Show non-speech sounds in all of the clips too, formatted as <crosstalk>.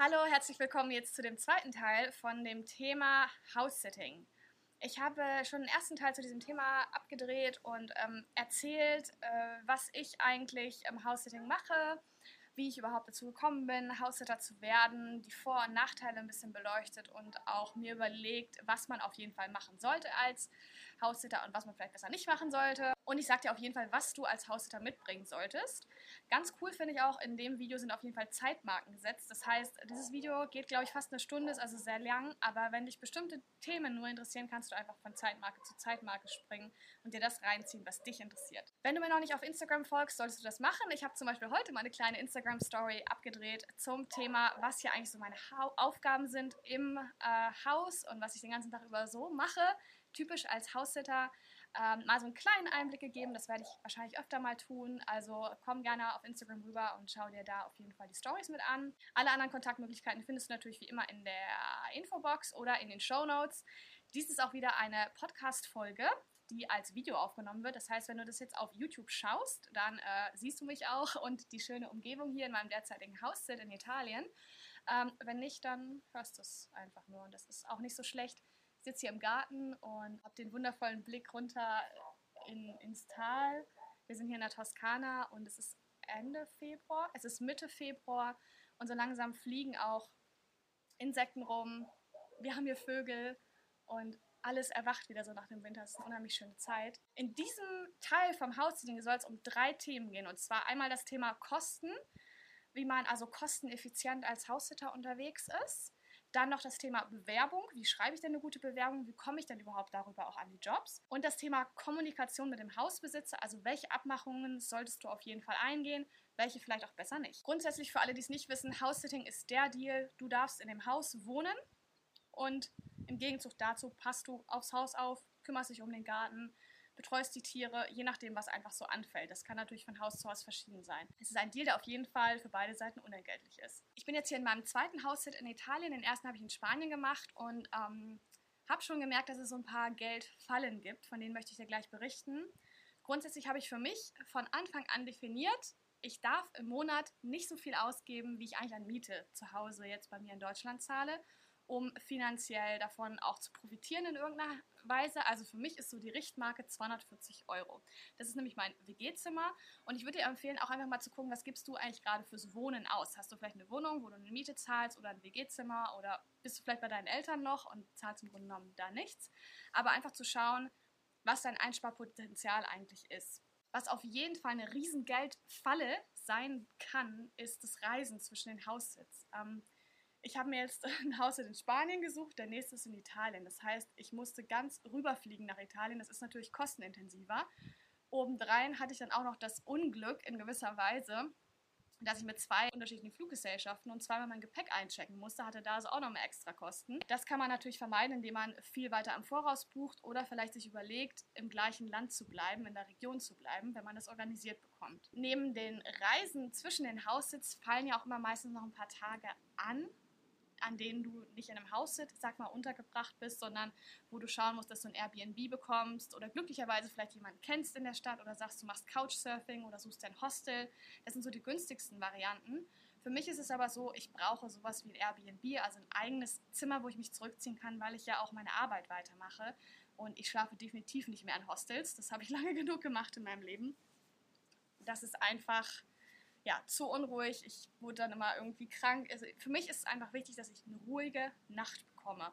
Hallo, herzlich willkommen jetzt zu dem zweiten Teil von dem Thema House-Sitting. Ich habe schon den ersten Teil zu diesem Thema abgedreht und ähm, erzählt, äh, was ich eigentlich im House-Sitting mache, wie ich überhaupt dazu gekommen bin, House-Sitter zu werden, die Vor- und Nachteile ein bisschen beleuchtet und auch mir überlegt, was man auf jeden Fall machen sollte als House-Sitter und was man vielleicht besser nicht machen sollte. Und ich sage dir auf jeden Fall, was du als Haussitter mitbringen solltest. Ganz cool finde ich auch, in dem Video sind auf jeden Fall Zeitmarken gesetzt. Das heißt, dieses Video geht, glaube ich, fast eine Stunde, ist also sehr lang. Aber wenn dich bestimmte Themen nur interessieren, kannst du einfach von Zeitmarke zu Zeitmarke springen und dir das reinziehen, was dich interessiert. Wenn du mir noch nicht auf Instagram folgst, solltest du das machen. Ich habe zum Beispiel heute mal eine kleine Instagram-Story abgedreht zum Thema, was hier eigentlich so meine ha Aufgaben sind im äh, Haus und was ich den ganzen Tag über so mache typisch als Haussitter ähm, mal so einen kleinen Einblick gegeben. Das werde ich wahrscheinlich öfter mal tun. Also komm gerne auf Instagram rüber und schau dir da auf jeden Fall die Stories mit an. Alle anderen Kontaktmöglichkeiten findest du natürlich wie immer in der Infobox oder in den Show Notes. Dies ist auch wieder eine Podcast-Folge die als Video aufgenommen wird. Das heißt, wenn du das jetzt auf YouTube schaust, dann äh, siehst du mich auch <laughs> und die schöne Umgebung hier in meinem derzeitigen Haus in Italien. Ähm, wenn nicht, dann hörst du es einfach nur und das ist auch nicht so schlecht. Sitze hier im Garten und habe den wundervollen Blick runter in, ins Tal. Wir sind hier in der Toskana und es ist Ende Februar, es ist Mitte Februar und so langsam fliegen auch Insekten rum. Wir haben hier Vögel und alles erwacht wieder so nach dem Winter. Es ist eine unheimlich schöne Zeit. In diesem Teil vom Haussitting soll es um drei Themen gehen. Und zwar einmal das Thema Kosten, wie man also kosteneffizient als Haussitter unterwegs ist. Dann noch das Thema Bewerbung. Wie schreibe ich denn eine gute Bewerbung? Wie komme ich denn überhaupt darüber auch an die Jobs? Und das Thema Kommunikation mit dem Hausbesitzer. Also welche Abmachungen solltest du auf jeden Fall eingehen? Welche vielleicht auch besser nicht. Grundsätzlich für alle, die es nicht wissen, House-Sitting ist der Deal. Du darfst in dem Haus wohnen und im Gegenzug dazu passt du aufs Haus auf, kümmerst dich um den Garten, betreust die Tiere, je nachdem, was einfach so anfällt. Das kann natürlich von Haus zu Haus verschieden sein. Es ist ein Deal, der auf jeden Fall für beide Seiten unentgeltlich ist. Ich bin jetzt hier in meinem zweiten Haushalt in Italien. Den ersten habe ich in Spanien gemacht und ähm, habe schon gemerkt, dass es so ein paar Geldfallen gibt. Von denen möchte ich dir gleich berichten. Grundsätzlich habe ich für mich von Anfang an definiert, ich darf im Monat nicht so viel ausgeben, wie ich eigentlich an Miete zu Hause jetzt bei mir in Deutschland zahle um finanziell davon auch zu profitieren in irgendeiner Weise. Also für mich ist so die Richtmarke 240 Euro. Das ist nämlich mein WG-Zimmer und ich würde dir empfehlen, auch einfach mal zu gucken, was gibst du eigentlich gerade fürs Wohnen aus? Hast du vielleicht eine Wohnung, wo du eine Miete zahlst oder ein WG-Zimmer oder bist du vielleicht bei deinen Eltern noch und zahlst im Grunde genommen da nichts? Aber einfach zu schauen, was dein Einsparpotenzial eigentlich ist. Was auf jeden Fall eine riesen Geldfalle sein kann, ist das Reisen zwischen den Haussitz. Ähm, ich habe mir jetzt <laughs> ein Haus in Spanien gesucht, der nächste ist in Italien. Das heißt, ich musste ganz rüberfliegen nach Italien. Das ist natürlich kostenintensiver. Obendrein hatte ich dann auch noch das Unglück in gewisser Weise, dass ich mit zwei unterschiedlichen Fluggesellschaften und zweimal mein Gepäck einchecken musste, hatte da also auch nochmal extra Kosten. Das kann man natürlich vermeiden, indem man viel weiter am Voraus bucht oder vielleicht sich überlegt, im gleichen Land zu bleiben, in der Region zu bleiben, wenn man das organisiert bekommt. Neben den Reisen zwischen den Haussitz fallen ja auch immer meistens noch ein paar Tage an an denen du nicht in einem Haus sitzt, sag mal, untergebracht bist, sondern wo du schauen musst, dass du ein Airbnb bekommst oder glücklicherweise vielleicht jemanden kennst in der Stadt oder sagst, du machst Couchsurfing oder suchst ein Hostel. Das sind so die günstigsten Varianten. Für mich ist es aber so, ich brauche sowas wie ein Airbnb, also ein eigenes Zimmer, wo ich mich zurückziehen kann, weil ich ja auch meine Arbeit weitermache. Und ich schlafe definitiv nicht mehr in Hostels. Das habe ich <laughs> lange genug gemacht in meinem Leben. Das ist einfach ja, zu unruhig. Ich wurde dann immer irgendwie krank. Also für mich ist es einfach wichtig, dass ich eine ruhige Nacht bekomme.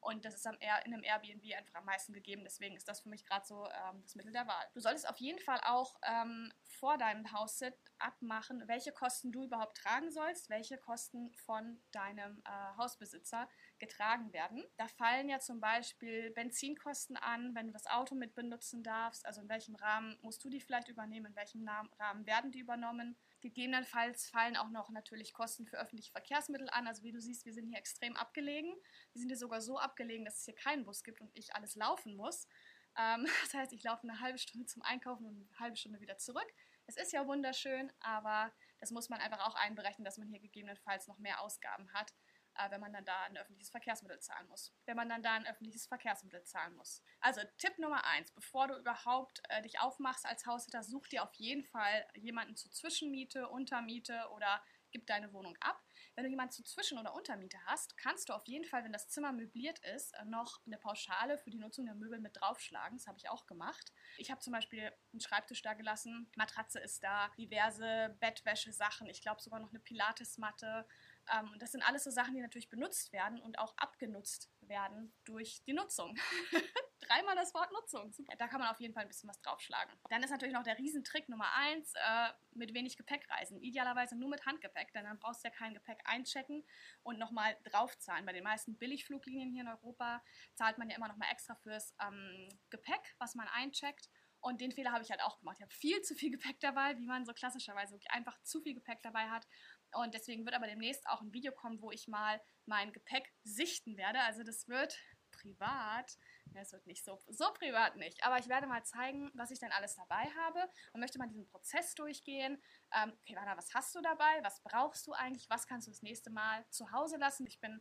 Und das ist in einem Airbnb einfach am meisten gegeben. Deswegen ist das für mich gerade so ähm, das Mittel der Wahl. Du solltest auf jeden Fall auch ähm, vor deinem House-Sit abmachen, welche Kosten du überhaupt tragen sollst, welche Kosten von deinem äh, Hausbesitzer getragen werden. Da fallen ja zum Beispiel Benzinkosten an, wenn du das Auto mit benutzen darfst. Also in welchem Rahmen musst du die vielleicht übernehmen, in welchem Rahmen werden die übernommen. Gegebenenfalls fallen auch noch natürlich Kosten für öffentliche Verkehrsmittel an. Also wie du siehst, wir sind hier extrem abgelegen. Wir sind hier sogar so abgelegen, dass es hier keinen Bus gibt und ich alles laufen muss. Ähm, <laughs> das heißt, ich laufe eine halbe Stunde zum Einkaufen und eine halbe Stunde wieder zurück. Es ist ja wunderschön, aber das muss man einfach auch einberechnen, dass man hier gegebenenfalls noch mehr Ausgaben hat äh, wenn man dann da ein öffentliches Verkehrsmittel zahlen muss. Wenn man dann da ein öffentliches Verkehrsmittel zahlen muss. Also Tipp Nummer eins, bevor du überhaupt äh, dich aufmachst als Haushälter, such dir auf jeden Fall jemanden zur Zwischenmiete, Untermiete oder gib deine Wohnung ab. Wenn du jemanden zu Zwischen- oder Untermiete hast, kannst du auf jeden Fall, wenn das Zimmer möbliert ist, äh, noch eine Pauschale für die Nutzung der Möbel mit draufschlagen. Das habe ich auch gemacht. Ich habe zum Beispiel einen Schreibtisch da gelassen, Matratze ist da, diverse Bettwäsche-Sachen, ich glaube sogar noch eine Pilatesmatte. Ähm, das sind alles so Sachen, die natürlich benutzt werden und auch abgenutzt werden durch die Nutzung. <laughs> Dreimal das Wort Nutzung. Super. Da kann man auf jeden Fall ein bisschen was draufschlagen. Dann ist natürlich noch der Riesentrick Nummer eins, äh, mit wenig Gepäck reisen. Idealerweise nur mit Handgepäck, denn dann brauchst du ja kein Gepäck einchecken und nochmal draufzahlen. Bei den meisten Billigfluglinien hier in Europa zahlt man ja immer nochmal extra fürs ähm, Gepäck, was man eincheckt. Und den Fehler habe ich halt auch gemacht. Ich habe viel zu viel Gepäck dabei, wie man so klassischerweise wirklich einfach zu viel Gepäck dabei hat. Und deswegen wird aber demnächst auch ein Video kommen, wo ich mal mein Gepäck sichten werde. Also das wird privat. Es wird nicht so, so privat nicht. Aber ich werde mal zeigen, was ich denn alles dabei habe und möchte mal diesen Prozess durchgehen. Ähm, okay, Wanna, was hast du dabei? Was brauchst du eigentlich? Was kannst du das nächste Mal zu Hause lassen? Ich bin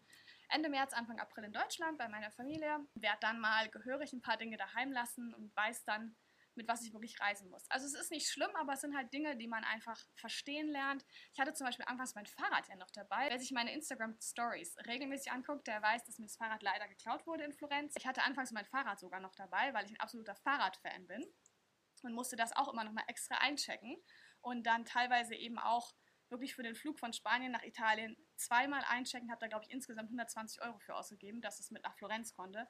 Ende März, Anfang April in Deutschland bei meiner Familie. Werde dann mal gehörig ein paar Dinge daheim lassen und weiß dann, mit was ich wirklich reisen muss. Also es ist nicht schlimm, aber es sind halt Dinge, die man einfach verstehen lernt. Ich hatte zum Beispiel anfangs mein Fahrrad ja noch dabei. Wer sich meine Instagram Stories regelmäßig anguckt, der weiß, dass mir das Fahrrad leider geklaut wurde in Florenz. Ich hatte anfangs mein Fahrrad sogar noch dabei, weil ich ein absoluter Fahrradfan bin und musste das auch immer noch mal extra einchecken und dann teilweise eben auch wirklich für den Flug von Spanien nach Italien zweimal einchecken, habe da glaube ich insgesamt 120 Euro für ausgegeben, dass es mit nach Florenz konnte.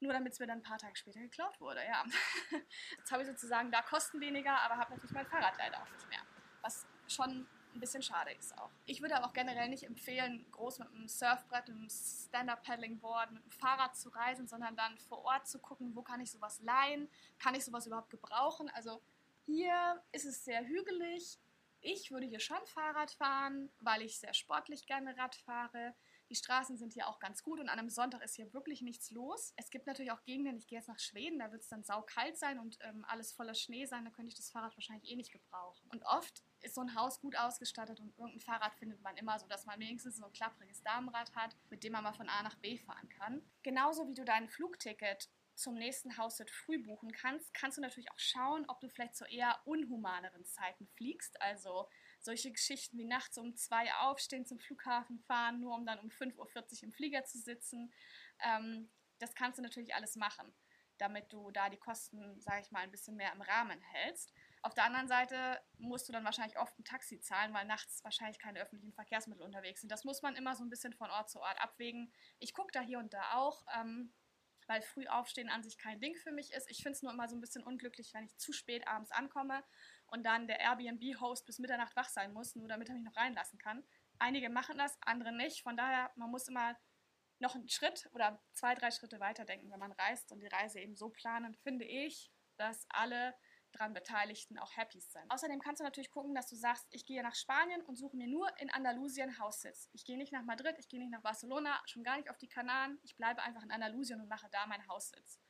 Nur damit es mir dann ein paar Tage später geklaut wurde, ja. <laughs> Jetzt habe ich sozusagen da Kosten weniger, aber habe natürlich mein Fahrrad leider auch nicht mehr. Was schon ein bisschen schade ist auch. Ich würde aber auch generell nicht empfehlen, groß mit einem Surfbrett, einem Stand-Up-Paddling-Board, mit einem Fahrrad zu reisen, sondern dann vor Ort zu gucken, wo kann ich sowas leihen, kann ich sowas überhaupt gebrauchen. Also hier ist es sehr hügelig. Ich würde hier schon Fahrrad fahren, weil ich sehr sportlich gerne Rad fahre. Die Straßen sind hier auch ganz gut und an einem Sonntag ist hier wirklich nichts los. Es gibt natürlich auch Gegenden, ich gehe jetzt nach Schweden, da wird es dann saukalt sein und ähm, alles voller Schnee sein, da könnte ich das Fahrrad wahrscheinlich eh nicht gebrauchen. Und oft ist so ein Haus gut ausgestattet und irgendein Fahrrad findet man immer, so dass man wenigstens so ein klappriges Damenrad hat, mit dem man mal von A nach B fahren kann. Genauso wie du dein Flugticket zum nächsten Haussit früh buchen kannst, kannst du natürlich auch schauen, ob du vielleicht zu eher unhumaneren Zeiten fliegst. Also solche Geschichten wie nachts um zwei aufstehen, zum Flughafen fahren, nur um dann um 5.40 Uhr im Flieger zu sitzen. Ähm, das kannst du natürlich alles machen, damit du da die Kosten, sage ich mal, ein bisschen mehr im Rahmen hältst. Auf der anderen Seite musst du dann wahrscheinlich oft ein Taxi zahlen, weil nachts wahrscheinlich keine öffentlichen Verkehrsmittel unterwegs sind. Das muss man immer so ein bisschen von Ort zu Ort abwägen. Ich gucke da hier und da auch. Ähm, weil früh aufstehen an sich kein Ding für mich ist. Ich finde es nur immer so ein bisschen unglücklich, wenn ich zu spät abends ankomme und dann der Airbnb-Host bis Mitternacht wach sein muss, nur damit er mich noch reinlassen kann. Einige machen das, andere nicht. Von daher, man muss immer noch einen Schritt oder zwei, drei Schritte weiterdenken, wenn man reist und die Reise eben so planen, finde ich, dass alle dran Beteiligten auch happy sind. Außerdem kannst du natürlich gucken, dass du sagst, ich gehe nach Spanien und suche mir nur in Andalusien Haussitz. Ich gehe nicht nach Madrid, ich gehe nicht nach Barcelona, schon gar nicht auf die Kanaren. Ich bleibe einfach in Andalusien und mache da meinen Haussitz.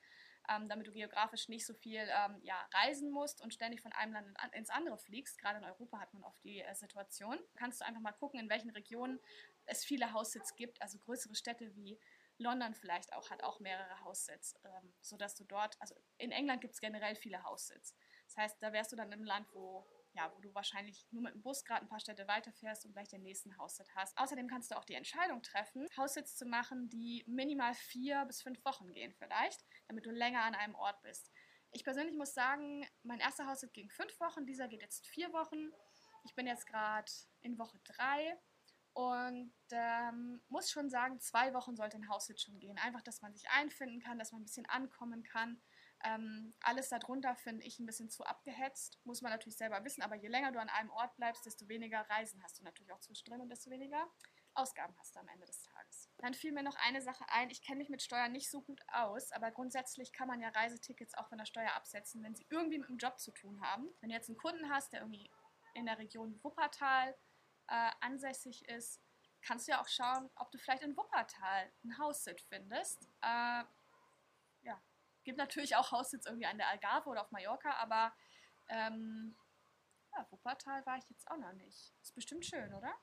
Ähm, damit du geografisch nicht so viel ähm, ja, reisen musst und ständig von einem Land ins andere fliegst. Gerade in Europa hat man oft die äh, Situation. Kannst du einfach mal gucken, in welchen Regionen es viele Haussitz gibt, also größere Städte wie London vielleicht auch hat auch mehrere Haussitz, ähm, sodass du dort, also in England gibt es generell viele Haussitz. Das heißt, da wärst du dann im Land, wo, ja, wo du wahrscheinlich nur mit dem Bus gerade ein paar Städte weiterfährst und gleich den nächsten Haussitz hast. Außerdem kannst du auch die Entscheidung treffen, Haussitz zu machen, die minimal vier bis fünf Wochen gehen vielleicht, damit du länger an einem Ort bist. Ich persönlich muss sagen, mein erster Haussitz ging fünf Wochen, dieser geht jetzt vier Wochen. Ich bin jetzt gerade in Woche drei und ähm, muss schon sagen, zwei Wochen sollte ein Haussitz schon gehen. Einfach, dass man sich einfinden kann, dass man ein bisschen ankommen kann. Ähm, alles darunter finde ich ein bisschen zu abgehetzt, muss man natürlich selber wissen, aber je länger du an einem Ort bleibst, desto weniger Reisen hast du natürlich auch zwischendrin und desto weniger Ausgaben hast du am Ende des Tages. Dann fiel mir noch eine Sache ein, ich kenne mich mit Steuern nicht so gut aus, aber grundsätzlich kann man ja Reisetickets auch von der Steuer absetzen, wenn sie irgendwie mit dem Job zu tun haben. Wenn du jetzt einen Kunden hast, der irgendwie in der Region Wuppertal äh, ansässig ist, kannst du ja auch schauen, ob du vielleicht in Wuppertal ein Haussitz findest. Äh, gibt natürlich auch Haussitz irgendwie an der Algarve oder auf Mallorca, aber ähm, ja, Wuppertal war ich jetzt auch noch nicht. Ist bestimmt schön, oder?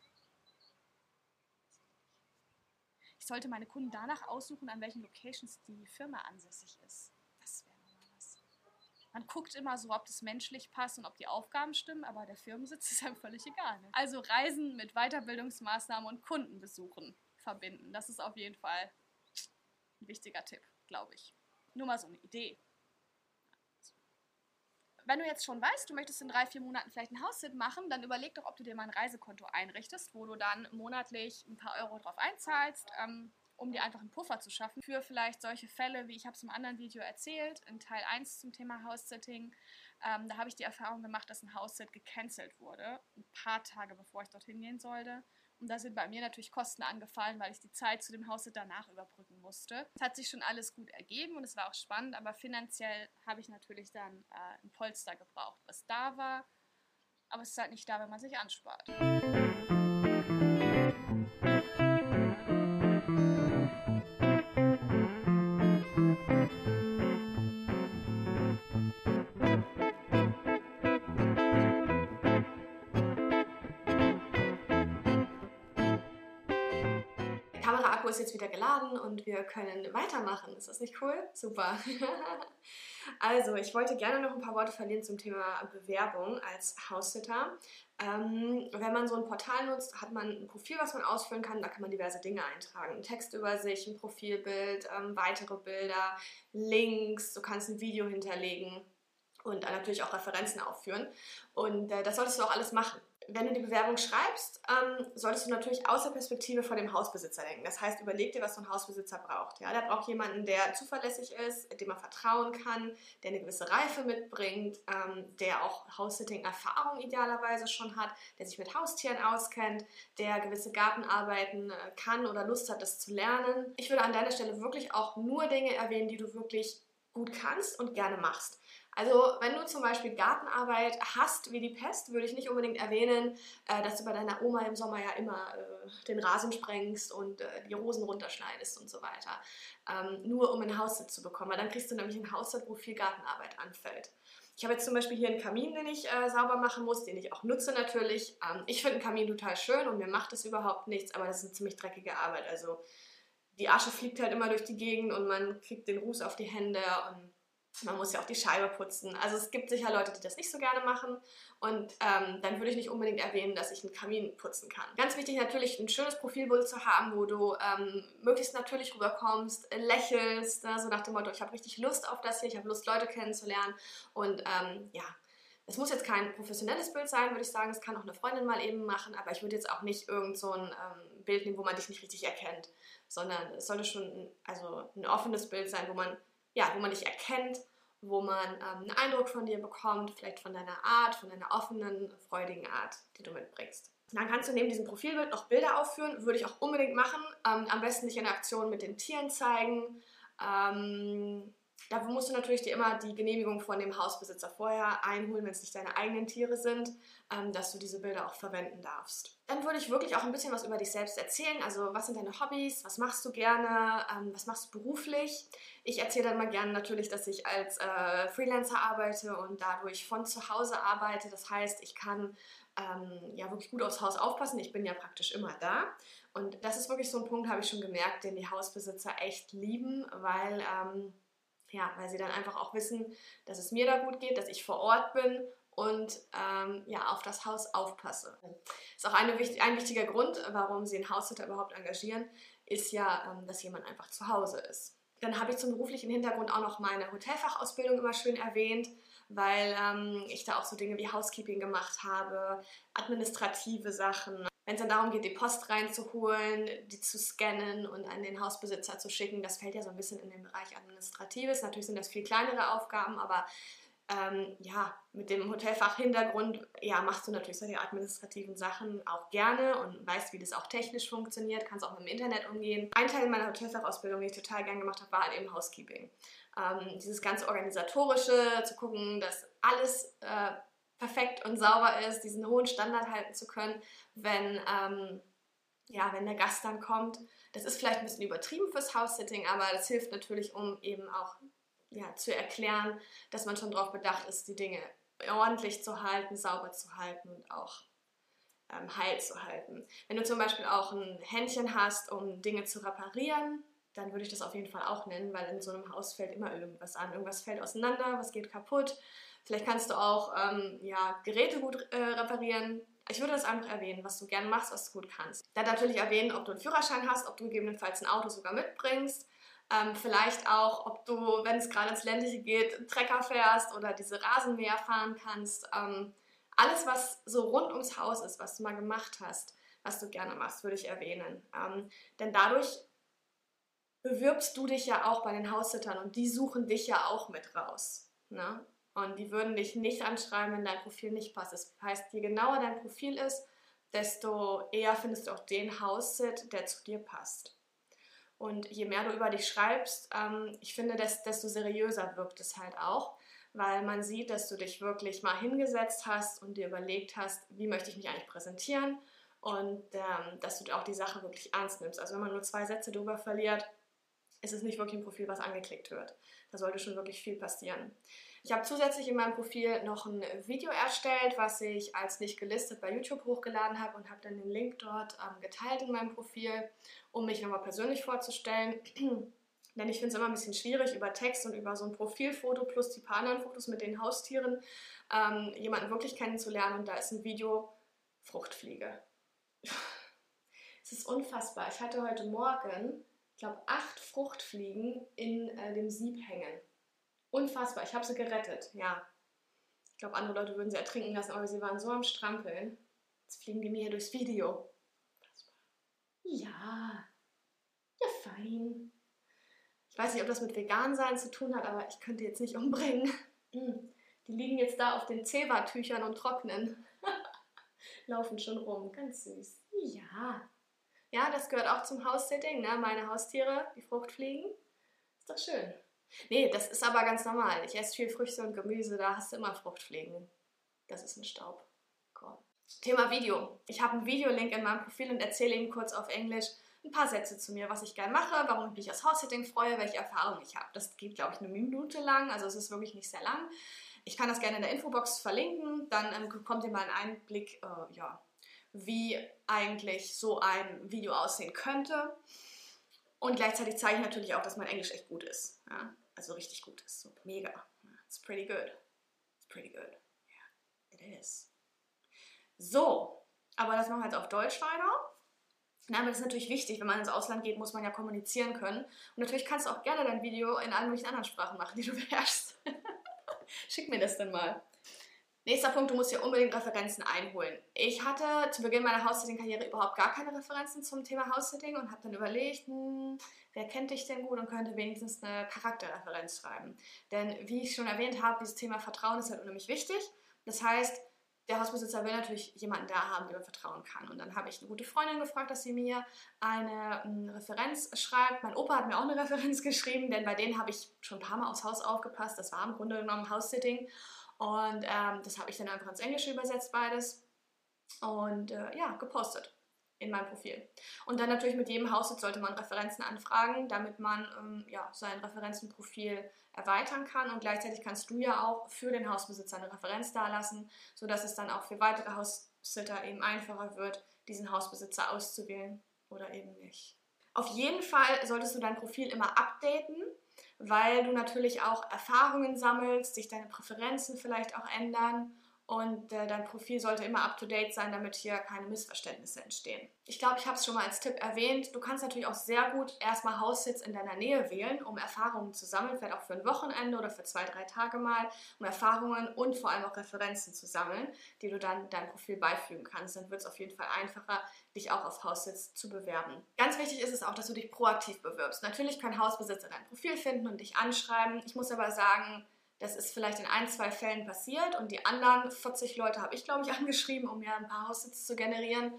Ich sollte meine Kunden danach aussuchen, an welchen Locations die Firma ansässig ist. Das wäre nochmal was. Man guckt immer so, ob das menschlich passt und ob die Aufgaben stimmen, aber der Firmensitz <laughs> ist einem völlig egal. Ne? Also Reisen mit Weiterbildungsmaßnahmen und Kundenbesuchen verbinden. Das ist auf jeden Fall ein wichtiger Tipp, glaube ich. Nur mal so eine Idee wenn du jetzt schon weißt, du möchtest in drei, vier Monaten vielleicht ein Haussit machen, dann überleg doch, ob du dir mal ein Reisekonto einrichtest, wo du dann monatlich ein paar Euro drauf einzahlst, ähm, um dir einfach einen Puffer zu schaffen für vielleicht solche Fälle, wie ich habe es im anderen Video erzählt, in Teil 1 zum Thema House-Sitting. Ähm, da habe ich die Erfahrung gemacht, dass ein House-Sit gecancelt wurde, ein paar Tage bevor ich dorthin gehen sollte. Und da sind bei mir natürlich Kosten angefallen, weil ich die Zeit zu dem Haus danach überbrücken musste. Es hat sich schon alles gut ergeben und es war auch spannend, aber finanziell habe ich natürlich dann äh, ein Polster gebraucht, was da war. Aber es ist halt nicht da, wenn man sich anspart. Akku ist jetzt wieder geladen und wir können weitermachen. Ist das nicht cool? Super. <laughs> also, ich wollte gerne noch ein paar Worte verlieren zum Thema Bewerbung als Haussitter. Ähm, wenn man so ein Portal nutzt, hat man ein Profil, was man ausfüllen kann. Da kann man diverse Dinge eintragen. Ein Text über sich, ein Profilbild, ähm, weitere Bilder, Links. Du kannst ein Video hinterlegen und natürlich auch Referenzen aufführen. Und äh, das solltest du auch alles machen wenn du die Bewerbung schreibst, ähm, solltest du natürlich aus der Perspektive von dem Hausbesitzer denken. Das heißt, überleg dir, was so ein Hausbesitzer braucht. Ja, der braucht jemanden, der zuverlässig ist, dem man vertrauen kann, der eine gewisse Reife mitbringt, ähm, der auch House-Sitting-Erfahrung idealerweise schon hat, der sich mit Haustieren auskennt, der gewisse Gartenarbeiten äh, kann oder Lust hat, das zu lernen. Ich würde an deiner Stelle wirklich auch nur Dinge erwähnen, die du wirklich gut kannst und gerne machst. Also wenn du zum Beispiel Gartenarbeit hast wie die Pest, würde ich nicht unbedingt erwähnen, äh, dass du bei deiner Oma im Sommer ja immer äh, den Rasen sprengst und äh, die Rosen runterschneidest und so weiter. Ähm, nur um ein Haussitz zu bekommen, weil dann kriegst du nämlich ein Haussitz, wo viel Gartenarbeit anfällt. Ich habe jetzt zum Beispiel hier einen Kamin, den ich äh, sauber machen muss, den ich auch nutze natürlich. Ähm, ich finde einen Kamin total schön und mir macht es überhaupt nichts, aber das ist eine ziemlich dreckige Arbeit. Also die Asche fliegt halt immer durch die Gegend und man kriegt den Ruß auf die Hände und man muss ja auch die Scheibe putzen. Also es gibt sicher Leute, die das nicht so gerne machen. Und ähm, dann würde ich nicht unbedingt erwähnen, dass ich einen Kamin putzen kann. Ganz wichtig natürlich, ein schönes Profilbild zu haben, wo du ähm, möglichst natürlich rüberkommst, lächelst, ne? so nach dem Motto, ich habe richtig Lust auf das hier, ich habe Lust, Leute kennenzulernen. Und ähm, ja, es muss jetzt kein professionelles Bild sein, würde ich sagen. Es kann auch eine Freundin mal eben machen, aber ich würde jetzt auch nicht irgend so ein ähm, Bild nehmen, wo man dich nicht richtig erkennt, sondern es sollte schon ein, also ein offenes Bild sein, wo man ja, wo man dich erkennt, wo man ähm, einen Eindruck von dir bekommt, vielleicht von deiner Art, von deiner offenen, freudigen Art, die du mitbringst. Dann kannst du neben diesem Profilbild noch Bilder aufführen, würde ich auch unbedingt machen. Ähm, am besten dich in Aktion mit den Tieren zeigen. Ähm, Dafür musst du natürlich dir immer die Genehmigung von dem Hausbesitzer vorher einholen, wenn es nicht deine eigenen Tiere sind, ähm, dass du diese Bilder auch verwenden darfst. Dann würde ich wirklich auch ein bisschen was über dich selbst erzählen. Also, was sind deine Hobbys? Was machst du gerne? Ähm, was machst du beruflich? Ich erzähle dann mal gerne natürlich, dass ich als äh, Freelancer arbeite und dadurch von zu Hause arbeite. Das heißt, ich kann ähm, ja wirklich gut aufs Haus aufpassen. Ich bin ja praktisch immer da. Und das ist wirklich so ein Punkt, habe ich schon gemerkt, den die Hausbesitzer echt lieben, weil ähm, ja, weil sie dann einfach auch wissen, dass es mir da gut geht, dass ich vor Ort bin und ähm, ja, auf das Haus aufpasse. Ist auch eine, ein wichtiger Grund, warum sie einen Haussitter überhaupt engagieren, ist ja, ähm, dass jemand einfach zu Hause ist. Dann habe ich zum beruflichen Hintergrund auch noch meine Hotelfachausbildung immer schön erwähnt, weil ähm, ich da auch so Dinge wie Housekeeping gemacht habe, administrative Sachen, wenn es dann darum geht, die Post reinzuholen, die zu scannen und an den Hausbesitzer zu schicken, das fällt ja so ein bisschen in den Bereich Administratives. Natürlich sind das viel kleinere Aufgaben, aber ähm, ja, mit dem Hotelfach-Hintergrund, ja, machst du natürlich solche administrativen Sachen auch gerne und weißt, wie das auch technisch funktioniert, kannst auch mit dem Internet umgehen. Ein Teil meiner Hotelfachausbildung, die ich total gern gemacht habe, war halt eben Housekeeping. Ähm, dieses ganze Organisatorische, zu gucken, dass alles äh, perfekt und sauber ist, diesen hohen Standard halten zu können, wenn, ähm, ja, wenn der Gast dann kommt. Das ist vielleicht ein bisschen übertrieben fürs House-Sitting, aber das hilft natürlich, um eben auch ja, zu erklären, dass man schon darauf bedacht ist, die Dinge ordentlich zu halten, sauber zu halten und auch ähm, heil zu halten. Wenn du zum Beispiel auch ein Händchen hast, um Dinge zu reparieren, dann würde ich das auf jeden Fall auch nennen, weil in so einem Haus fällt immer irgendwas an. Irgendwas fällt auseinander, was geht kaputt. Vielleicht kannst du auch ähm, ja, Geräte gut äh, reparieren. Ich würde das einfach erwähnen, was du gerne machst, was du gut kannst. Dann natürlich erwähnen, ob du einen Führerschein hast, ob du gegebenenfalls ein Auto sogar mitbringst. Ähm, vielleicht auch, ob du, wenn es gerade ins Ländliche geht, Trecker fährst oder diese Rasenmäher fahren kannst. Ähm, alles, was so rund ums Haus ist, was du mal gemacht hast, was du gerne machst, würde ich erwähnen. Ähm, denn dadurch bewirbst du dich ja auch bei den Haussittern und die suchen dich ja auch mit raus. Ne? Und die würden dich nicht anschreiben, wenn dein Profil nicht passt. Das heißt, je genauer dein Profil ist, desto eher findest du auch den Haussit, der zu dir passt. Und je mehr du über dich schreibst, ähm, ich finde, desto seriöser wirkt es halt auch, weil man sieht, dass du dich wirklich mal hingesetzt hast und dir überlegt hast, wie möchte ich mich eigentlich präsentieren und ähm, dass du auch die Sache wirklich ernst nimmst. Also wenn man nur zwei Sätze darüber verliert, ist es nicht wirklich ein Profil, was angeklickt wird. Da sollte schon wirklich viel passieren. Ich habe zusätzlich in meinem Profil noch ein Video erstellt, was ich als nicht gelistet bei YouTube hochgeladen habe und habe dann den Link dort ähm, geteilt in meinem Profil, um mich nochmal persönlich vorzustellen. <clears throat> Denn ich finde es immer ein bisschen schwierig, über Text und über so ein Profilfoto plus die paar anderen Fotos mit den Haustieren ähm, jemanden wirklich kennenzulernen. Und da ist ein Video Fruchtfliege. <laughs> es ist unfassbar. Ich hatte heute Morgen, ich glaube, acht Fruchtfliegen in äh, dem Sieb hängen. Unfassbar, ich habe sie gerettet, ja. Ich glaube, andere Leute würden sie ertrinken lassen, aber sie waren so am Strampeln. Jetzt fliegen die mir hier durchs Video. Ja, ja, fein. Ich weiß nicht, ob das mit Vegan-Sein zu tun hat, aber ich könnte jetzt nicht umbringen. Hm. Die liegen jetzt da auf den Zewa-Tüchern und trocknen. <laughs> Laufen schon rum, ganz süß. Ja. Ja, das gehört auch zum House-Sitting, ne? Meine Haustiere, die Fruchtfliegen. Ist doch schön. Nee, das ist aber ganz normal. Ich esse viel Früchte und Gemüse, da hast du immer Fruchtfliegen. Das ist ein Staub. Thema Video. Ich habe einen Videolink in meinem Profil und erzähle Ihnen kurz auf Englisch ein paar Sätze zu mir, was ich gerne mache, warum ich mich aus House-Sitting freue, welche Erfahrungen ich habe. Das geht, glaube ich, eine Minute lang, also es ist wirklich nicht sehr lang. Ich kann das gerne in der Infobox verlinken, dann ähm, bekommt ihr mal einen Einblick, äh, ja, wie eigentlich so ein Video aussehen könnte. Und gleichzeitig zeige ich natürlich auch, dass mein Englisch echt gut ist. Ja? Also richtig gut ist. So mega. It's pretty good. It's pretty good. Yeah, it is. So, aber das machen wir jetzt auf Deutsch weiter. Na, aber das ist natürlich wichtig, wenn man ins Ausland geht, muss man ja kommunizieren können. Und natürlich kannst du auch gerne dein Video in allen möglichen anderen Sprachen machen, die du <laughs> beherrschst. Schick mir das dann mal. Nächster Punkt, du musst dir unbedingt Referenzen einholen. Ich hatte zu Beginn meiner House-Sitting-Karriere überhaupt gar keine Referenzen zum Thema House-Sitting und habe dann überlegt, hm, wer kennt dich denn gut und könnte wenigstens eine Charakterreferenz schreiben. Denn wie ich schon erwähnt habe, dieses Thema Vertrauen ist halt unheimlich wichtig. Das heißt, der Hausbesitzer will natürlich jemanden da haben, dem er vertrauen kann. Und dann habe ich eine gute Freundin gefragt, dass sie mir eine, hm, Referenz schreibt. Mein Opa hat mir auch eine <laughs> Referenz geschrieben, denn bei denen habe ich schon ein paar Mal aufs Haus aufgepasst. Das war im Grunde genommen House-Sitting. Und ähm, das habe ich dann einfach ins Englische übersetzt, beides. Und äh, ja, gepostet in meinem Profil. Und dann natürlich mit jedem Haussitz sollte man Referenzen anfragen, damit man ähm, ja, sein Referenzenprofil erweitern kann. Und gleichzeitig kannst du ja auch für den Hausbesitzer eine Referenz dalassen, sodass es dann auch für weitere Haussitter eben einfacher wird, diesen Hausbesitzer auszuwählen oder eben nicht. Auf jeden Fall solltest du dein Profil immer updaten weil du natürlich auch Erfahrungen sammelst, sich deine Präferenzen vielleicht auch ändern und äh, dein Profil sollte immer up-to-date sein, damit hier keine Missverständnisse entstehen. Ich glaube, ich habe es schon mal als Tipp erwähnt. Du kannst natürlich auch sehr gut erstmal Haussitz in deiner Nähe wählen, um Erfahrungen zu sammeln, vielleicht auch für ein Wochenende oder für zwei, drei Tage mal, um Erfahrungen und vor allem auch Referenzen zu sammeln, die du dann deinem Profil beifügen kannst. Dann wird es auf jeden Fall einfacher, dich auch auf Haussitz zu bewerben. Ganz wichtig ist es auch, dass du dich proaktiv bewirbst. Natürlich können Hausbesitzer dein Profil finden und dich anschreiben. Ich muss aber sagen, das ist vielleicht in ein, zwei Fällen passiert und die anderen 40 Leute habe ich, glaube ich, <laughs> angeschrieben, um mir ein paar Haussitze zu generieren.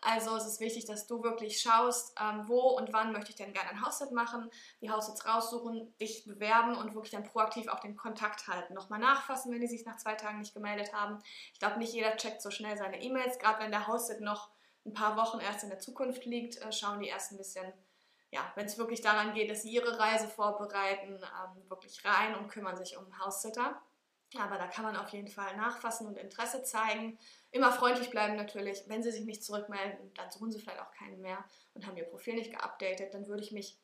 Also es ist wichtig, dass du wirklich schaust, ähm, wo und wann möchte ich denn gerne ein Haussit machen, die Haussits raussuchen, dich bewerben und wirklich dann proaktiv auch den Kontakt halten. Nochmal nachfassen, wenn die sich nach zwei Tagen nicht gemeldet haben. Ich glaube, nicht jeder checkt so schnell seine E-Mails, gerade wenn der Haussit noch ein paar Wochen erst in der Zukunft liegt, äh, schauen die erst ein bisschen ja, wenn es wirklich daran geht, dass sie ihre Reise vorbereiten, ähm, wirklich rein und kümmern sich um Haussitter. Aber da kann man auf jeden Fall nachfassen und Interesse zeigen. Immer freundlich bleiben natürlich. Wenn sie sich nicht zurückmelden, dann suchen sie vielleicht auch keinen mehr und haben ihr Profil nicht geupdatet. Dann würde ich mich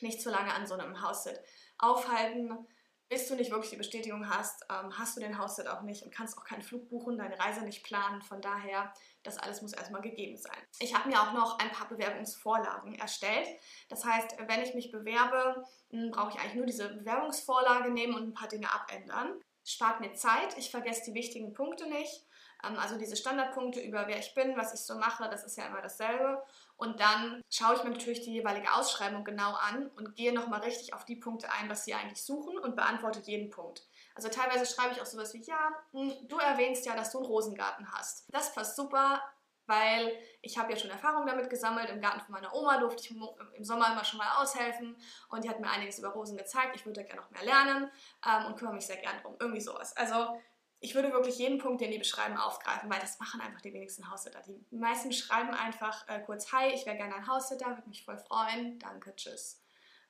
nicht zu lange an so einem House-Sit aufhalten, bis du nicht wirklich die Bestätigung hast, ähm, hast du den House-Sit auch nicht und kannst auch keinen Flug buchen, deine Reise nicht planen. Von daher, das alles muss erstmal gegeben sein. Ich habe mir auch noch ein paar Bewerbungsvorlagen erstellt. Das heißt, wenn ich mich bewerbe, brauche ich eigentlich nur diese Bewerbungsvorlage nehmen und ein paar Dinge abändern. Spart mir Zeit, ich vergesse die wichtigen Punkte nicht. Ähm, also diese Standardpunkte über wer ich bin, was ich so mache, das ist ja immer dasselbe. Und dann schaue ich mir natürlich die jeweilige Ausschreibung genau an und gehe nochmal richtig auf die Punkte ein, was sie eigentlich suchen und beantworte jeden Punkt. Also teilweise schreibe ich auch sowas wie, ja, hm, du erwähnst ja, dass du einen Rosengarten hast. Das passt super, weil ich habe ja schon Erfahrung damit gesammelt. Im Garten von meiner Oma durfte ich im Sommer immer schon mal aushelfen und die hat mir einiges über Rosen gezeigt. Ich würde da gerne noch mehr lernen ähm, und kümmere mich sehr gerne drum. Irgendwie sowas. Also ich würde wirklich jeden Punkt, den die beschreiben, aufgreifen, weil das machen einfach die wenigsten Haussitter. Die meisten schreiben einfach äh, kurz, hi, ich wäre gerne ein Haussitter, würde mich voll freuen, danke, tschüss.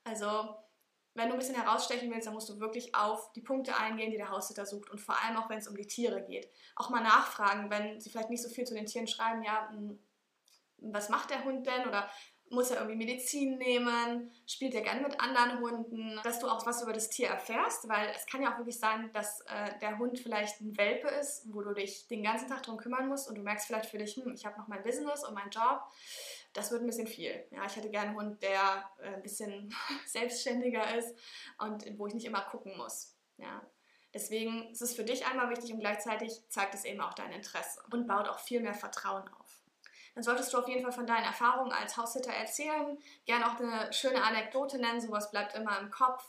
Also, wenn du ein bisschen herausstechen willst, dann musst du wirklich auf die Punkte eingehen, die der Haussitter sucht und vor allem auch, wenn es um die Tiere geht. Auch mal nachfragen, wenn sie vielleicht nicht so viel zu den Tieren schreiben, ja, hm, was macht der Hund denn? Oder muss er irgendwie Medizin nehmen, spielt er gerne mit anderen Hunden, dass du auch was über das Tier erfährst, weil es kann ja auch wirklich sein, dass äh, der Hund vielleicht ein Welpe ist, wo du dich den ganzen Tag darum kümmern musst und du merkst vielleicht für dich, hm, ich habe noch mein Business und meinen Job, das wird ein bisschen viel. Ja, ich hätte gerne einen Hund, der äh, ein bisschen <laughs> selbstständiger ist und wo ich nicht immer gucken muss. Ja. Deswegen ist es für dich einmal wichtig und gleichzeitig zeigt es eben auch dein Interesse und baut auch viel mehr Vertrauen auf dann solltest du auf jeden Fall von deinen Erfahrungen als Haussitter erzählen. Gerne auch eine schöne Anekdote nennen, sowas bleibt immer im Kopf.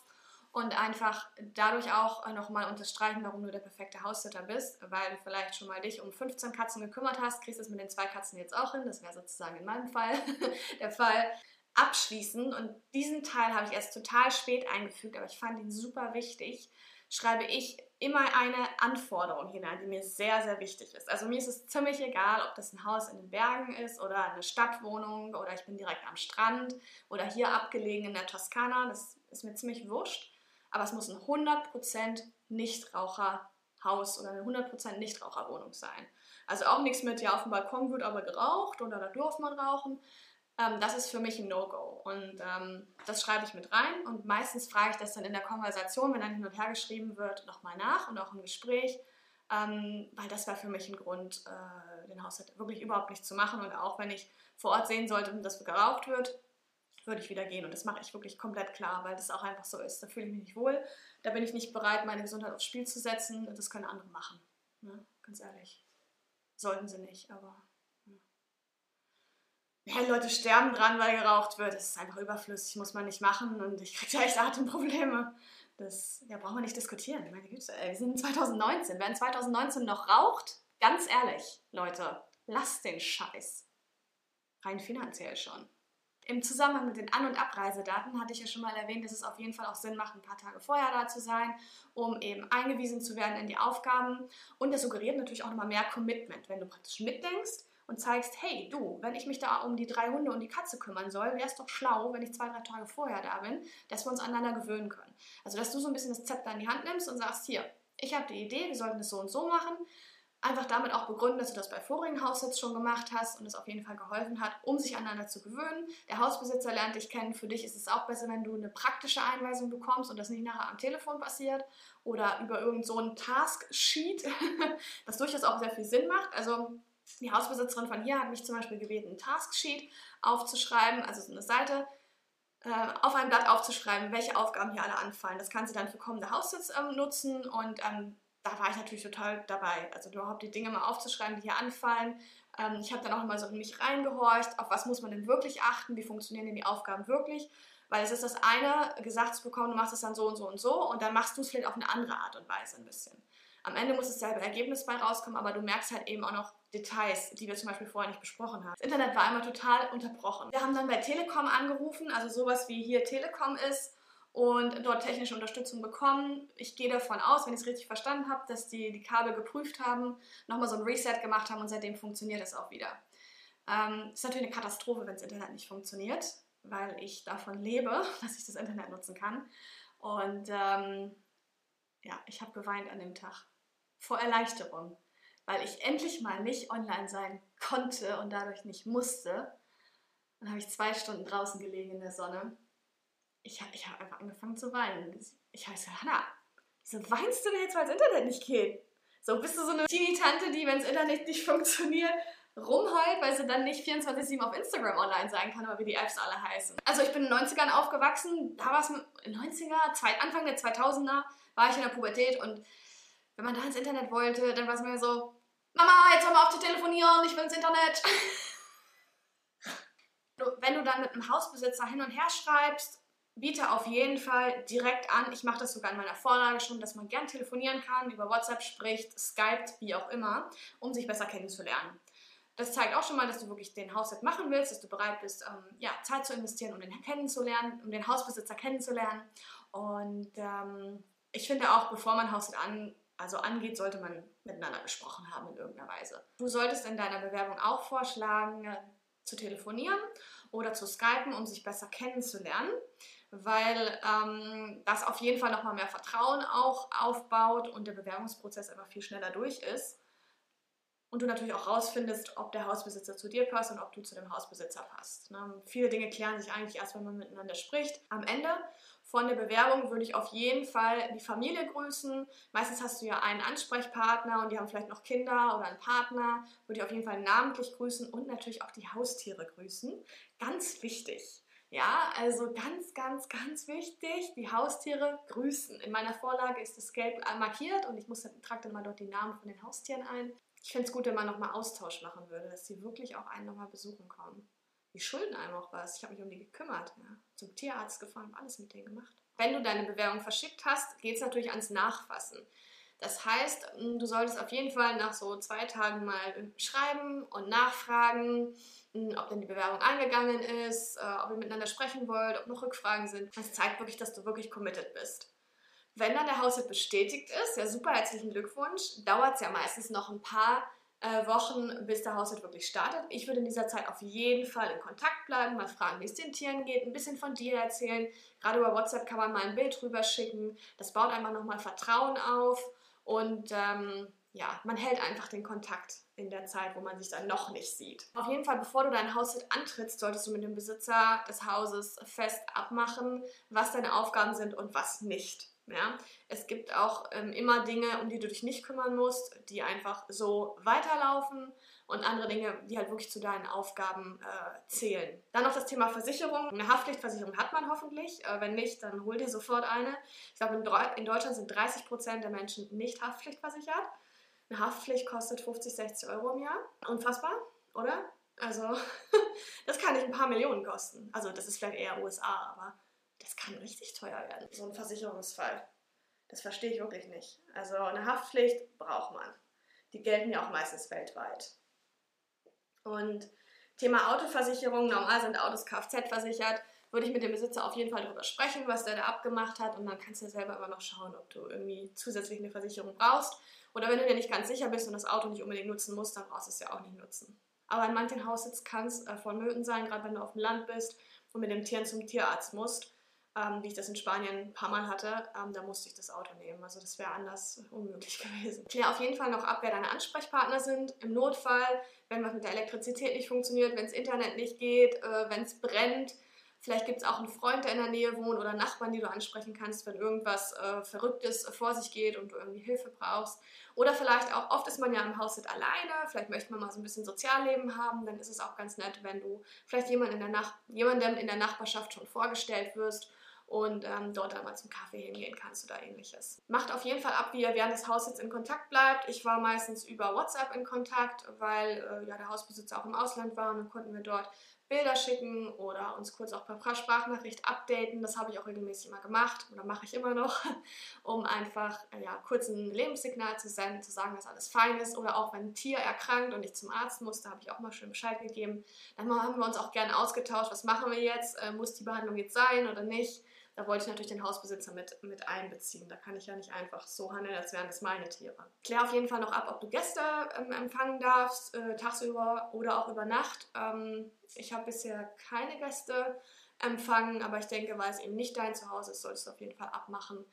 Und einfach dadurch auch nochmal unterstreichen, warum du der perfekte Haussitter bist, weil du vielleicht schon mal dich um 15 Katzen gekümmert hast, kriegst du es mit den zwei Katzen jetzt auch hin. Das wäre sozusagen in meinem Fall <laughs> der Fall. Abschließen, und diesen Teil habe ich erst total spät eingefügt, aber ich fand ihn super wichtig, schreibe ich immer eine Anforderung hinein, die mir sehr, sehr wichtig ist. Also mir ist es ziemlich egal, ob das ein Haus in den Bergen ist oder eine Stadtwohnung oder ich bin direkt am Strand oder hier abgelegen in der Toskana. Das ist mir ziemlich wurscht. Aber es muss ein 100% Nichtraucherhaus oder eine 100% Nichtraucherwohnung sein. Also auch nichts mit, ja, auf dem Balkon wird aber geraucht oder da durfte man rauchen, ähm, das ist für mich ein No-Go. Und ähm, das schreibe ich mit rein. Und meistens frage ich das dann in der Konversation, wenn dann hin und her geschrieben wird, nochmal nach und auch im Gespräch. Ähm, weil das war für mich ein Grund, äh, den Haushalt wirklich überhaupt nicht zu machen. Und auch wenn ich vor Ort sehen sollte, dass geraucht wird, würde ich wieder gehen. Und das mache ich wirklich komplett klar, weil das auch einfach so ist. Da fühle ich mich nicht wohl. Da bin ich nicht bereit, meine Gesundheit aufs Spiel zu setzen. Das können andere machen. Ne? Ganz ehrlich. Sollten sie nicht, aber ja, Leute sterben dran, weil geraucht wird. Das ist einfach überflüssig, muss man nicht machen und ich kriege da echt Atemprobleme. Das ja, brauchen wir nicht diskutieren. Meine Güte, ey, wir sind 2019. Wer in 2019 noch raucht, ganz ehrlich, Leute, lasst den Scheiß. Rein finanziell schon. Im Zusammenhang mit den An- und Abreisedaten hatte ich ja schon mal erwähnt, dass es auf jeden Fall auch Sinn macht, ein paar Tage vorher da zu sein, um eben eingewiesen zu werden in die Aufgaben. Und das suggeriert natürlich auch nochmal mehr Commitment, wenn du praktisch mitdenkst und zeigst, hey du, wenn ich mich da um die drei Hunde und die Katze kümmern soll, wäre es doch schlau, wenn ich zwei, drei Tage vorher da bin, dass wir uns aneinander gewöhnen können. Also dass du so ein bisschen das Zepter in die Hand nimmst und sagst, hier, ich habe die Idee, wir sollten es so und so machen. Einfach damit auch begründen, dass du das bei vorigen Haussitz schon gemacht hast und es auf jeden Fall geholfen hat, um sich aneinander zu gewöhnen. Der Hausbesitzer lernt dich kennen. Für dich ist es auch besser, wenn du eine praktische Einweisung bekommst und das nicht nachher am Telefon passiert oder über irgendein so Task-Sheet, <laughs> was durchaus auch sehr viel Sinn macht. Also die Hausbesitzerin von hier hat mich zum Beispiel gebeten, ein Tasksheet aufzuschreiben, also so eine Seite äh, auf einem Blatt aufzuschreiben, welche Aufgaben hier alle anfallen. Das kann sie dann für kommende Haussitz ähm, nutzen und ähm, da war ich natürlich total dabei. Also überhaupt die Dinge mal aufzuschreiben, die hier anfallen. Ähm, ich habe dann auch mal so in mich reingehorcht, auf was muss man denn wirklich achten, wie funktionieren denn die Aufgaben wirklich. Weil es ist das eine, gesagt zu bekommen, du machst es dann so und so und so und dann machst du es vielleicht auf eine andere Art und Weise ein bisschen. Am Ende muss dasselbe Ergebnis bei rauskommen, aber du merkst halt eben auch noch Details, die wir zum Beispiel vorher nicht besprochen haben. Das Internet war einmal total unterbrochen. Wir haben dann bei Telekom angerufen, also sowas wie hier Telekom ist und dort technische Unterstützung bekommen. Ich gehe davon aus, wenn ich es richtig verstanden habe, dass die die Kabel geprüft haben, nochmal so ein Reset gemacht haben und seitdem funktioniert es auch wieder. Ähm, ist natürlich eine Katastrophe, wenn das Internet nicht funktioniert, weil ich davon lebe, <laughs> dass ich das Internet nutzen kann. Und ähm, ja, ich habe geweint an dem Tag vor Erleichterung, weil ich endlich mal nicht online sein konnte und dadurch nicht musste. Dann habe ich zwei Stunden draußen gelegen in der Sonne ich, ich habe einfach angefangen zu weinen. Ich heiße Hannah, wieso weinst du denn jetzt, weil das Internet nicht geht? So, bist du so eine Teenie-Tante, die, wenn das Internet nicht <laughs> funktioniert, rumheult, weil sie dann nicht 24-7 auf Instagram online sein kann, aber wie die Apps alle heißen. Also ich bin in den 90ern aufgewachsen, da war es in 90er, zwei, Anfang der 2000er war ich in der Pubertät und wenn man da ins Internet wollte, dann war es mir so, Mama, jetzt hör mal auf zu telefonieren, ich will ins Internet. <laughs> wenn du dann mit einem Hausbesitzer hin und her schreibst, biete auf jeden Fall direkt an, ich mache das sogar in meiner Vorlage schon, dass man gern telefonieren kann, über WhatsApp spricht, Skype, wie auch immer, um sich besser kennenzulernen. Das zeigt auch schon mal, dass du wirklich den Haushalt machen willst, dass du bereit bist, ähm, ja, Zeit zu investieren, um den kennenzulernen, um den Hausbesitzer kennenzulernen. Und ähm, ich finde auch, bevor man Haushalt an, also angeht, sollte man miteinander gesprochen haben in irgendeiner Weise. Du solltest in deiner Bewerbung auch vorschlagen, äh, zu telefonieren oder zu skypen, um sich besser kennenzulernen, weil ähm, das auf jeden Fall nochmal mehr Vertrauen auch aufbaut und der Bewerbungsprozess einfach viel schneller durch ist und du natürlich auch rausfindest, ob der Hausbesitzer zu dir passt und ob du zu dem Hausbesitzer passt. Ne? Viele Dinge klären sich eigentlich erst, wenn man miteinander spricht. Am Ende von der Bewerbung würde ich auf jeden Fall die Familie grüßen. Meistens hast du ja einen Ansprechpartner und die haben vielleicht noch Kinder oder einen Partner. Würde ich auf jeden Fall namentlich grüßen und natürlich auch die Haustiere grüßen. Ganz wichtig. Ja, also ganz, ganz, ganz wichtig, die Haustiere grüßen. In meiner Vorlage ist das gelb markiert und ich muss, trage dann mal dort die Namen von den Haustieren ein. Ich fände es gut, wenn man nochmal Austausch machen würde, dass sie wirklich auch einen nochmal besuchen kommen. Die schulden einem auch was. Ich habe mich um die gekümmert. Ja. Zum Tierarzt gefahren, alles mit denen gemacht. Wenn du deine Bewerbung verschickt hast, geht es natürlich ans Nachfassen. Das heißt, hm, du solltest auf jeden Fall nach so zwei Tagen mal schreiben und nachfragen, hm, ob denn die Bewerbung eingegangen ist, äh, ob ihr miteinander sprechen wollt, ob noch Rückfragen sind. Das zeigt wirklich, dass du wirklich committed bist. Wenn dann der Haushalt bestätigt ist, ja super, herzlichen Glückwunsch, dauert es ja meistens noch ein paar äh, Wochen, bis der Haushalt wirklich startet. Ich würde in dieser Zeit auf jeden Fall in Kontakt bleiben, mal fragen, wie es den Tieren geht, ein bisschen von dir erzählen. Gerade über WhatsApp kann man mal ein Bild rüber schicken. Das baut einfach nochmal Vertrauen auf und ähm, ja, man hält einfach den Kontakt in der Zeit, wo man sich dann noch nicht sieht. Auf jeden Fall, bevor du dein Haushalt antrittst, solltest du mit dem Besitzer des Hauses fest abmachen, was deine Aufgaben sind und was nicht. Ja? Es gibt auch ähm, immer Dinge, um die du dich nicht kümmern musst, die einfach so weiterlaufen und andere Dinge, die halt wirklich zu deinen Aufgaben äh, zählen. Dann noch das Thema Versicherung. Eine Haftpflichtversicherung hat man hoffentlich. Äh, wenn nicht, dann hol dir sofort eine. Ich glaube, in, in, Deutschland sind 30 Prozent der Menschen nicht haftpflichtversichert. Eine Haftpflicht kostet 50, 60 Euro im Jahr. Unfassbar, oder? Also, <laughs> das kann nicht ein paar Millionen kosten. Also, das ist vielleicht eher USA, aber das kann richtig teuer werden, so ein Versicherungsfall. Das verstehe ich wirklich nicht. Also eine Haftpflicht braucht man. Die gelten ja auch meistens weltweit. Und Thema Autoversicherung, normal sind Autos Kfz versichert, würde ich mit dem Besitzer auf jeden Fall darüber sprechen, was der da abgemacht hat und dann kannst du selber immer noch schauen, ob du irgendwie zusätzlich eine Versicherung brauchst. Oder wenn du dir nicht ganz sicher bist und das Auto nicht unbedingt nutzen musst, dann brauchst du es ja auch nicht nutzen. Aber in manchen Haussitz kann es äh, vonnöten sein, gerade wenn du auf dem Land bist und mit dem Tieren zum Tierarzt musst ähm, wie ich das in Spanien ein paar Mal hatte, ähm, da musste ich das Auto nehmen. Also das wäre anders <laughs> unmöglich gewesen. Klär auf jeden Fall noch ab, wer deine Ansprechpartner sind. Im Notfall, wenn was mit der Elektrizität nicht funktioniert, wenn das Internet nicht geht, äh, wenn es brennt. Vielleicht gibt es auch einen Freund, der in der Nähe wohnt oder Nachbarn, die du ansprechen kannst, wenn irgendwas äh, Verrücktes vor sich geht und du irgendwie Hilfe brauchst. Oder vielleicht auch, oft ist man ja im Haushalt alleine, vielleicht möchte man mal so ein bisschen Sozialleben haben, dann ist es auch ganz nett, wenn du vielleicht jemand in der Nach jemandem in der Nachbarschaft schon vorgestellt wirst und ähm, dort einmal zum Kaffee hingehen kannst oder ähnliches. Macht auf jeden Fall ab, wie ihr während des Haussitz in Kontakt bleibt. Ich war meistens über WhatsApp in Kontakt, weil äh, ja, der Hausbesitzer auch im Ausland war und dann konnten wir dort Bilder schicken oder uns kurz auch per Sprachnachricht updaten. Das habe ich auch regelmäßig immer gemacht oder mache ich immer noch, <laughs> um einfach ja, kurz ein Lebenssignal zu senden, zu sagen, dass alles fein ist. Oder auch wenn ein Tier erkrankt und ich zum Arzt musste, habe ich auch mal schön Bescheid gegeben. Dann haben wir uns auch gerne ausgetauscht, was machen wir jetzt, äh, muss die Behandlung jetzt sein oder nicht. Da wollte ich natürlich den Hausbesitzer mit, mit einbeziehen. Da kann ich ja nicht einfach so handeln, als wären das meine Tiere. Klär auf jeden Fall noch ab, ob du Gäste ähm, empfangen darfst, äh, tagsüber oder auch über Nacht. Ähm, ich habe bisher keine Gäste empfangen, aber ich denke, weil es eben nicht dein Zuhause ist, solltest du auf jeden Fall abmachen,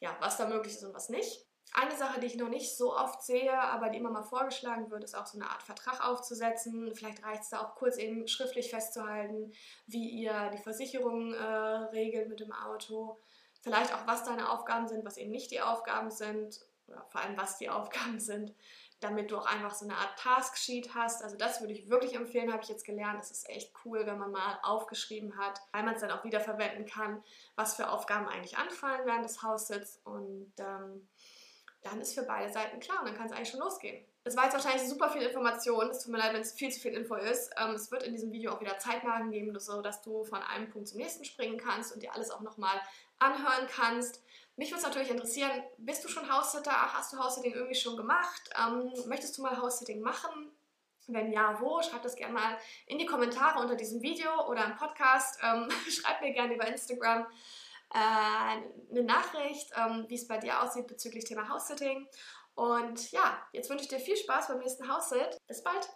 ja, was da möglich ist und was nicht. Eine Sache, die ich noch nicht so oft sehe, aber die immer mal vorgeschlagen wird, ist auch so eine Art Vertrag aufzusetzen. Vielleicht reicht es da auch kurz eben schriftlich festzuhalten, wie ihr die Versicherung äh, regelt mit dem Auto. Vielleicht auch, was deine Aufgaben sind, was eben nicht die Aufgaben sind. Oder vor allem, was die <laughs> Aufgaben sind damit du auch einfach so eine Art Tasksheet hast. Also das würde ich wirklich empfehlen, habe ich jetzt gelernt. Das ist echt cool, wenn man mal aufgeschrieben hat, weil man es dann auch wieder verwenden kann, was für Aufgaben eigentlich anfallen während des Haussitz. Und ähm, dann ist für beide Seiten klar und dann kann es eigentlich schon losgehen. Es war jetzt wahrscheinlich super viel Information. Es tut mir leid, wenn es viel zu viel Info ist. Ähm, es wird in diesem Video auch wieder Zeitmarken geben, so dass du von einem Punkt zum nächsten springen kannst und dir alles auch nochmal anhören kannst. Mich würde es natürlich interessieren, bist du schon House-Sitter? Hast du House-Sitting irgendwie schon gemacht? Ähm, möchtest du mal House-Sitting machen? Wenn ja, wo? Schreib das gerne mal in die Kommentare unter diesem Video oder im Podcast. Ähm, <laughs> schreib mir gerne über Instagram äh, eine Nachricht, ähm, wie es bei dir aussieht bezüglich Thema House-Sitting. Und ja, jetzt wünsche ich dir viel Spaß beim nächsten House-Sit. Bis bald!